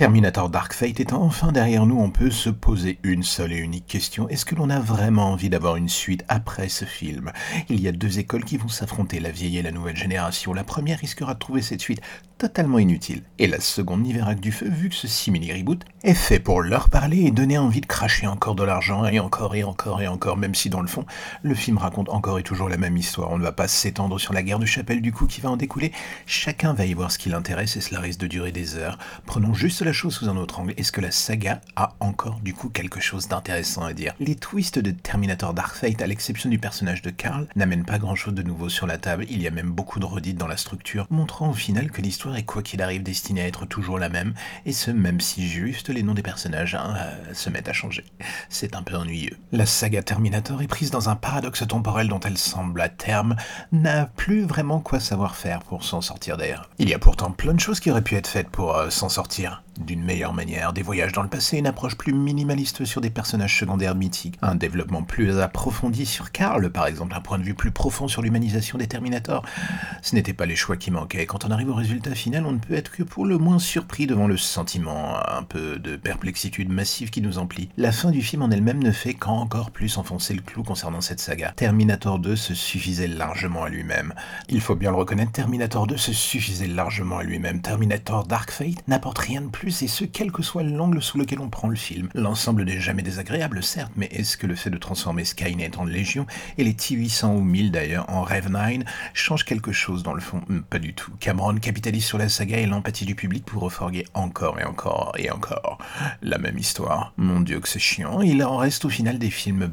Terminator Dark Fate étant enfin derrière nous, on peut se poser une seule et unique question. Est-ce que l'on a vraiment envie d'avoir une suite après ce film? Il y a deux écoles qui vont s'affronter, la vieille et la nouvelle génération. La première risquera de trouver cette suite totalement inutile, et la seconde n'y verra que du feu vu que ce simili-reboot est fait pour leur parler et donner envie de cracher encore de l'argent, et encore et encore et encore, même si dans le fond, le film raconte encore et toujours la même histoire. On ne va pas s'étendre sur la guerre de chapelle du coup qui va en découler. Chacun va y voir ce qui l'intéresse et cela risque de durer des heures. Prenons juste la chose sous un autre angle. Est-ce que la saga a encore du coup quelque chose d'intéressant à dire? Les twists de Terminator Dark Fate, à l'exception du personnage de Carl, n'amènent pas grand-chose de nouveau sur la table. Il y a même beaucoup de redites dans la structure, montrant au final que l'histoire est quoi qu'il arrive destinée à être toujours la même, et ce même si juste les noms des personnages hein, euh, se mettent à changer. C'est un peu ennuyeux. La saga Terminator est prise dans un paradoxe temporel dont elle semble à terme n'a plus vraiment quoi savoir faire pour s'en sortir d'air. Il y a pourtant plein de choses qui auraient pu être faites pour euh, s'en sortir d'une meilleure manière, des voyages dans le passé, une approche plus minimaliste sur des personnages secondaires mythiques, un développement plus approfondi sur Karl, par exemple, un point de vue plus profond sur l'humanisation des Terminators. Ce n'étaient pas les choix qui manquaient. Quand on arrive au résultat final, on ne peut être que pour le moins surpris devant le sentiment un peu de perplexitude massive qui nous emplit. La fin du film en elle-même ne fait qu'encore plus enfoncer le clou concernant cette saga. Terminator 2 se suffisait largement à lui-même. Il faut bien le reconnaître, Terminator 2 se suffisait largement à lui-même. Terminator Dark Fate n'apporte rien de plus et ce quel que soit l'angle sous lequel on prend le film. L'ensemble n'est jamais désagréable, certes, mais est-ce que le fait de transformer Skynet en Légion, et les T-800 ou 1000 d'ailleurs en Rev 9, change quelque chose dans le fond? Hmm, Pas du tout. Cameron capitalise sur la saga et l'empathie du public pour reforguer encore et encore et encore la même histoire. Mon dieu que c'est chiant, il en reste au final des films